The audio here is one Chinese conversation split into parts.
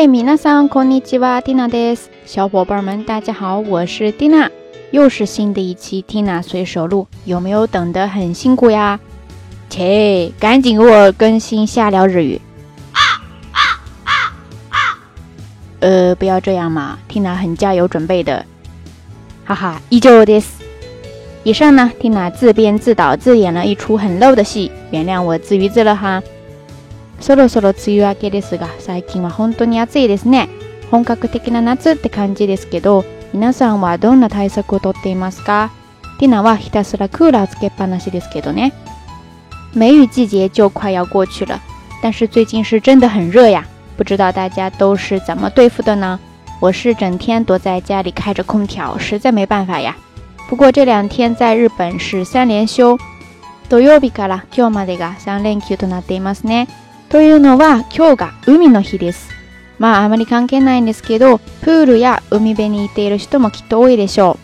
嗨，米娜桑，こんにちは，Tina です。小伙伴们，大家好，我是 Tina，又是新的一期 Tina 随手录，有没有等得很辛苦呀？切，赶紧给我更新下聊日语。呃，不要这样嘛，Tina 很加油准备的。哈哈，依旧 this。以上呢，Tina 自编自导自演了一出很 low 的戏，原谅我自娱自乐哈。 そろそろ梅雨明けですが、最近は本当に暑いですね。本格的な夏って感じですけど、皆さんはどんな対策をとっていますか？ティナはひたすらクーラーつけっぱなしですけどね。梅雨季节就快要过去了，但是最近是真的很热呀。不知道大家都是怎么对付的呢？我是整天躲在家里开着空调，实在没办法呀。不过这两天在日本是三连休。土曜日から今日までが三連休となっていますね。というのは今日が海の日です。まああまり関係ないんですけど、プールや海辺に行っている人もきっと多いでしょ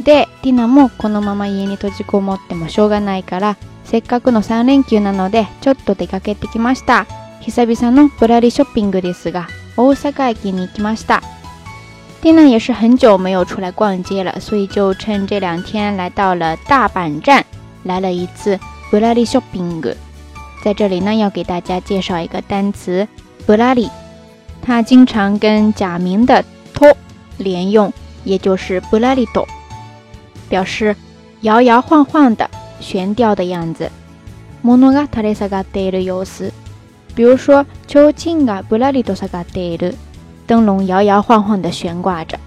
う。で、ティナもこのまま家に閉じこもってもしょうがないから、せっかくの3連休なのでちょっと出かけてきました。久々のぶらりショッピングですが、大阪駅に行きました。蒂娜也是很久没有出来逛街了，所以就趁这两天来到了大阪站，来了一次ぶらりショッピング。在这里呢，要给大家介绍一个单词“布拉里”，它经常跟假名的“托”连用，也就是“布拉里多”，表示摇摇晃晃的、悬吊的样子。モノが垂れ下がっている様子。比如说，提灯が布拉里多下がっている，灯笼摇摇晃晃的悬挂着。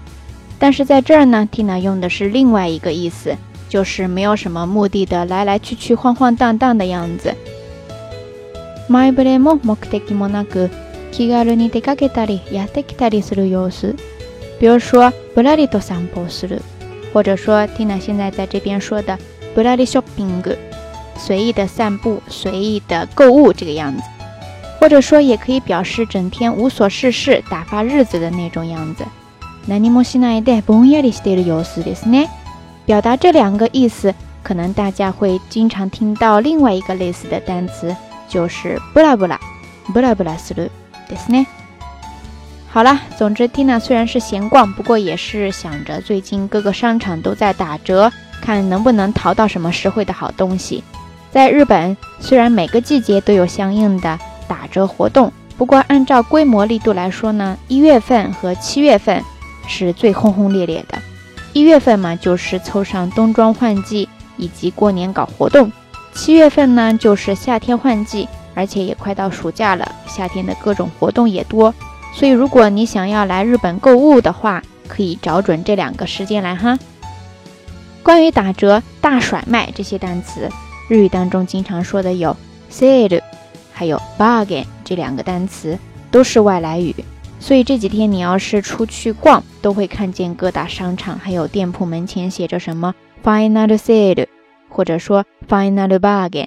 但是在这儿呢，Tina 用的是另外一个意思，就是没有什么目的的来来去去、晃晃荡荡的样子。 前触れも目的もなく、気軽に出かけたりやってきたりする様子。比如说，ぶらりと散歩する，或者说 Tina 现在在这边说的ぶらりショッピング，随意的散步、随意的购物这个样子。或者说，也可以表示整天无所事事、打发日子的那种样子。何もしないでぼんやりしている様子ですね。表达这两个意思，可能大家会经常听到另外一个类似的单词。 就是布拉布拉，布拉布拉斯鲁，对是呢。好了，总之，Tina 虽然是闲逛，不过也是想着最近各个商场都在打折，看能不能淘到什么实惠的好东西。在日本，虽然每个季节都有相应的打折活动，不过按照规模力度来说呢，一月份和七月份是最轰轰烈烈的。一月份嘛，就是凑上冬装换季以及过年搞活动。七月份呢，就是夏天换季，而且也快到暑假了，夏天的各种活动也多。所以，如果你想要来日本购物的话，可以找准这两个时间来哈。关于打折、大甩卖这些单词，日语当中经常说的有 sale，还有 bargain 这两个单词，都是外来语。所以这几天你要是出去逛，都会看见各大商场还有店铺门前写着什么 final sale。或者说 final bargain，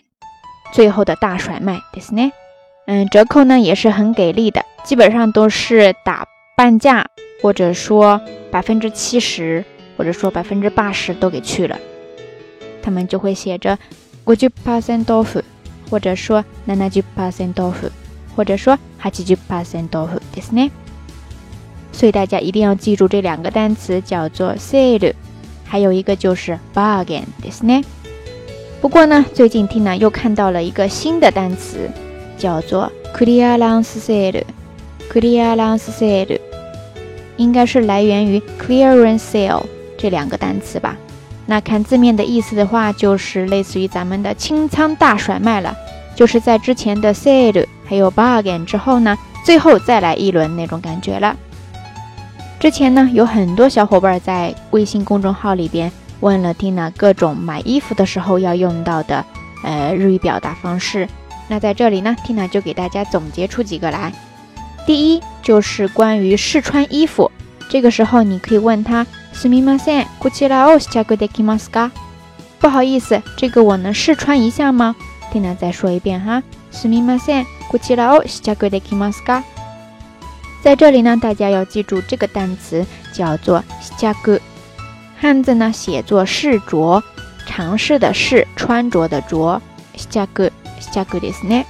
最后的大甩卖，对是呢？嗯，折扣呢也是很给力的，基本上都是打半价，或者说百分之七十，或者说百分之八十都给去了。他们就会写着五十 percent off，或者说七十 percent off，或者说八十 percent off，对是呢？所以大家一定要记住这两个单词，叫做 sale，还有一个就是 bargain，对是呢？不过呢，最近 Tina 又看到了一个新的单词，叫做 clearance sale。clearance sale 应该是来源于 clearance sale 这两个单词吧？那看字面的意思的话，就是类似于咱们的清仓大甩卖了，就是在之前的 sale 还有 bargain 之后呢，最后再来一轮那种感觉了。之前呢，有很多小伙伴在微信公众号里边。问了 Tina 各种买衣服的时候要用到的呃日语表达方式，那在这里呢，Tina 就给大家总结出几个来。第一就是关于试穿衣服，这个时候你可以问他すみません、こちらを試着できますか？不好意思，这个我能试穿一下吗？Tina 再说一遍哈，すみません、こちらを試着できますか？在这里呢，大家要记住这个单词叫做試着。 汉字呢写作试着，尝试的试，穿着的着，下个下个ですね。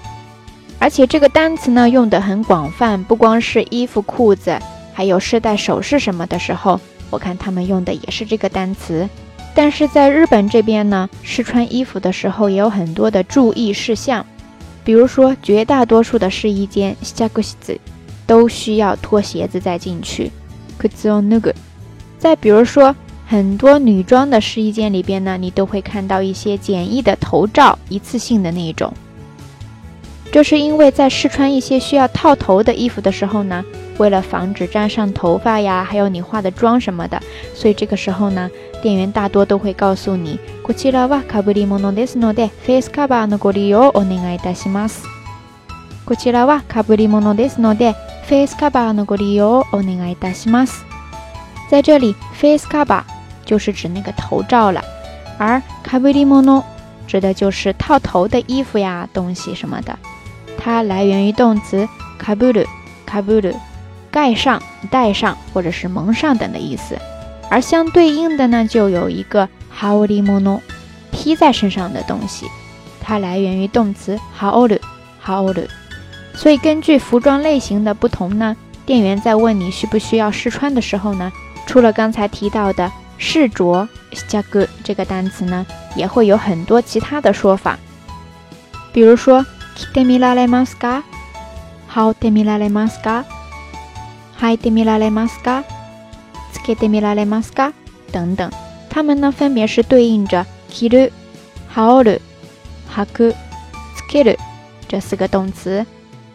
而且这个单词呢用的很广泛，不光是衣服、裤子，还有饰带、首饰什么的时候，我看他们用的也是这个单词。但是在日本这边呢，试穿衣服的时候也有很多的注意事项，比如说绝大多数的试衣间都需要脱鞋子再进去。再比如说 很多女装的试衣间里边呢，你都会看到一些简易的头罩，一次性的那种。这是因为在试穿一些需要套头的衣服的时候呢，为了防止沾上头发呀，还有你化的妆什么的，所以这个时候呢，店员大多都会告诉你，こちらはかぶり物ですので、フェイスカバーのご利用お願いいたします。こちらはかぶり物ですので、フェイスカバーのご利用お願いいたします。在这里，face cover 就是指那个头罩了，而かぶり物指的就是套头的衣服呀、东西什么的。它来源于动词 kaburu，kaburu，盖上、戴上或者是蒙上等的意思。而相对应的呢，就有一个 haorimono，披在身上的东西。它来源于动词 haoru，haoru。所以根据服装类型的不同呢，店员在问你需不需要试穿的时候呢，除了刚才提到的 试着 jagu 这个单词呢，也会有很多其他的说法，比如说。着てみられますか？羽織ってみられますか？履いてみられますか？つけてみられますか？等等，它们呢分别是对应着着る、羽織る、履く、つける这四个动词。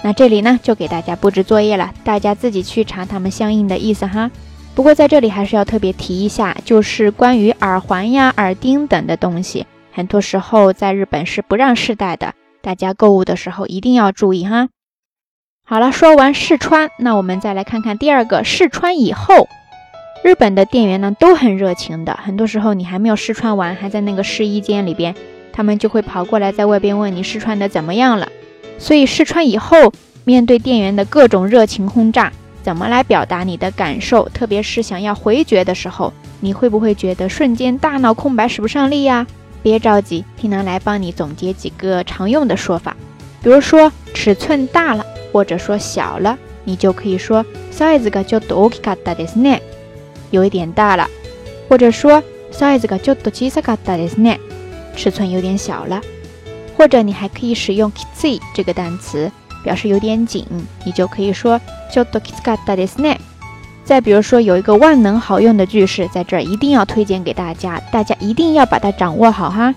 那这里呢就给大家布置作业了，大家自己去查它们相应的意思哈。 不过在这里还是要特别提一下，就是关于耳环呀、耳钉等的东西，很多时候在日本是不让试戴的。大家购物的时候一定要注意哈。好了，说完试穿，那我们再来看看第二个试穿以后。日本的店员呢都很热情的，很多时候你还没有试穿完，还在那个试衣间里边，他们就会跑过来在外边问你试穿的怎么样了。所以试穿以后，面对店员的各种热情轰炸，怎么来表达你的感受？特别是想要回绝的时候，你会不会觉得瞬间大脑空白，使不上力呀？别着急，听能来帮你总结几个常用的说法。比如说尺寸大了，或者说小了，你就可以说 size がちょっと大きかったですね，有一点大了。或者说 size がちょっと小さかったですね，尺寸有点小了。或者你还可以使用きつい这个单词，表示有点紧，你就可以说 ちょっときつかったですね。再比如说，有一个万能好用的句式，在这儿一定要推荐给大家，大家一定要把它掌握好哈。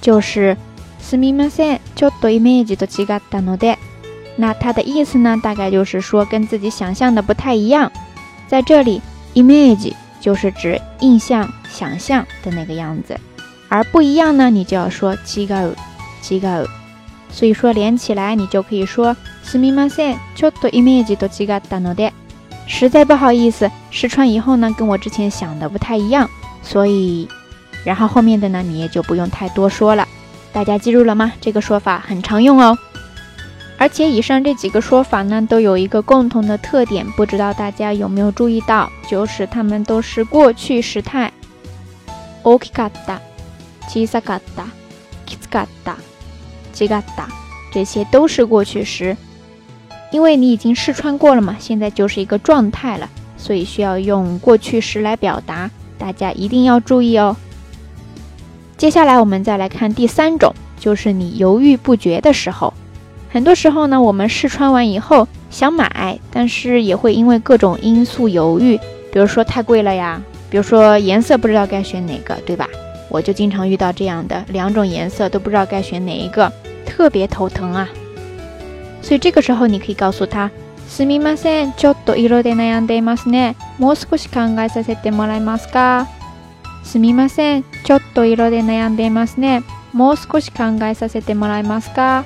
就是すみません、ちょっとイメージと違ったので。那它的意思呢，大概就是说跟自己想象的不太一样。在这里，image 就是指印象、想象的那个样子，而不一样呢，你就要说違う、違う。 所以说连起来，你就可以说すみません、ちょっとイメージと違ったので。实在不好意思，试穿以后呢，跟我之前想的不太一样，所以，然后后面的呢，你也就不用太多说了。大家记住了吗？这个说法很常用哦。而且以上这几个说法呢，都有一个共同的特点，不知道大家有没有注意到，就是它们都是过去时态。大きかった、小さかった、きつかった、 違った，这些都是过去时。因为你已经试穿过了嘛，现在就是一个状态了，所以需要用过去时来表达，大家一定要注意哦。接下来我们再来看第三种，就是你犹豫不决的时候。很多时候呢，我们试穿完以后想买，但是也会因为各种因素犹豫，比如说太贵了呀，比如说颜色不知道该选哪个，对吧？我就经常遇到这样的，两种颜色都不知道该选哪一个，特别头疼啊。所以这个时候你可以告诉他：すみません、ちょっと色で悩んでいますね。もう少し考えさせてもらえますか？すみません、ちょっと色で悩んでいますね。もう少し考えさせてもらえますか？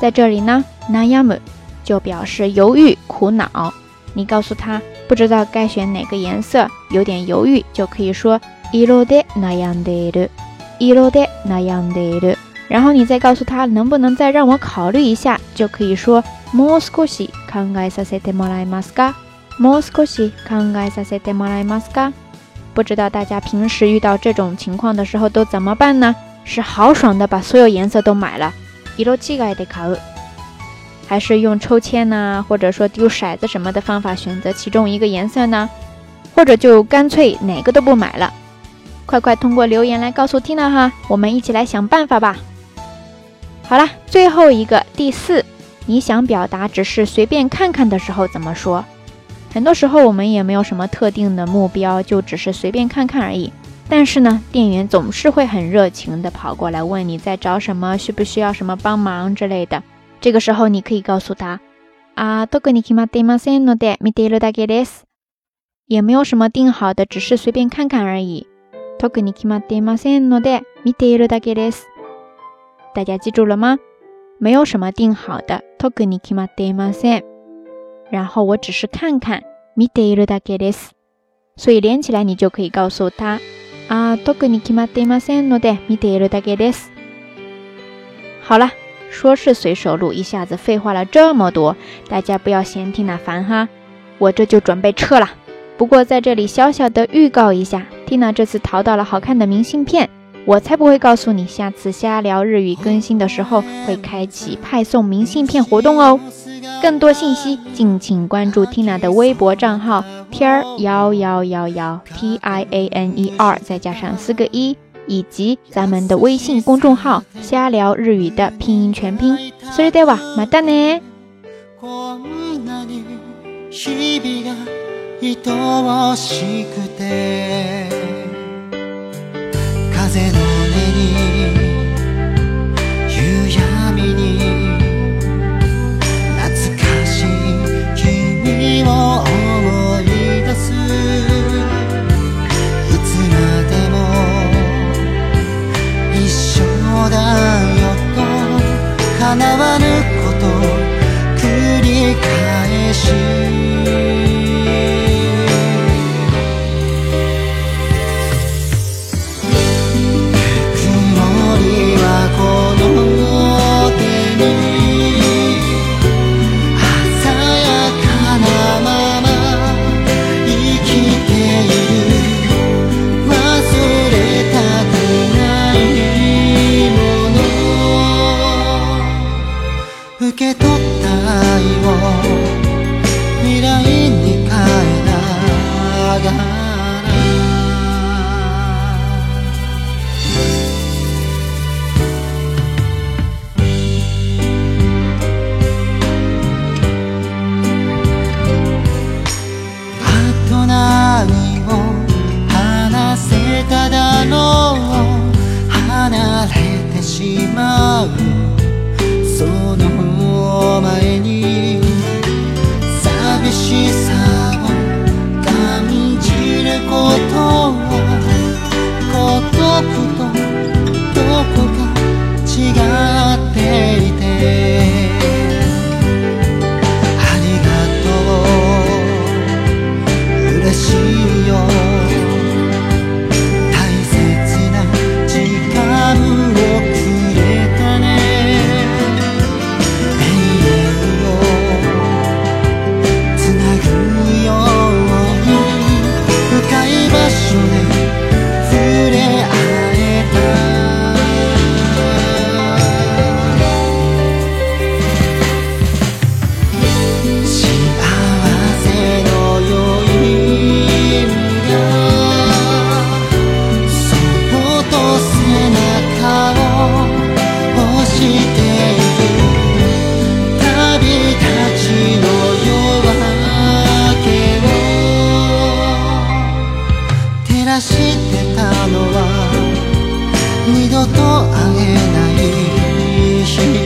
在这里呢，悩む就表示犹豫、苦恼。你告诉他不知道该选哪个颜色，有点犹豫，就可以说色で悩んでいる。色で悩んでいる。 然后你再告诉他能不能再让我考虑一下，就可以说もう少し考えさせてもらえますか？もう少し考えさせてもらえますか？不知道大家平时遇到这种情况的时候都怎么办呢？是豪爽的把所有颜色都买了，色違いで買う， 还是用抽签呢，或者说丢骰子什么的方法选择其中一个颜色呢？或者就干脆哪个都不买了？快快通过留言来告诉 Tina 哈，我们一起来想办法吧。 好了，最后一个第四，你想表达只是随便看看的时候怎么说？很多时候我们也没有什么特定的目标，就只是随便看看而已。但是呢，店员总是会很热情的跑过来问你在找什么，需不需要什么帮忙之类的。这个时候你可以告诉他啊，特に決まっていませんので見ているだけです。也没有什么定好的，只是随便看看而已。特に決まっていませんので見ているだけです。 大家记住了吗？没有什么定好的，特に決まっていません。然后我只是看看，見ているだけです。所以连起来，你就可以告诉他啊，特に決まっていませんので見ているだけです。好了，说是随手录，一下子废话了这么多，大家不要嫌听那烦哈。我这就准备撤了。不过在这里小小的预告一下，Tina 这次淘到了好看的明信片， 我才不会告诉你，下次瞎聊日语更新的时候会开启派送明信片活动哦。更多信息敬请关注 Tina 的微博账号 t r 幺幺幺幺 T I A N E R 再加上四个一，以及咱们的微信公众号瞎聊日语的拼音全拼。それではまたね。愛しくて 風の音にらしてたのは二度と会えない日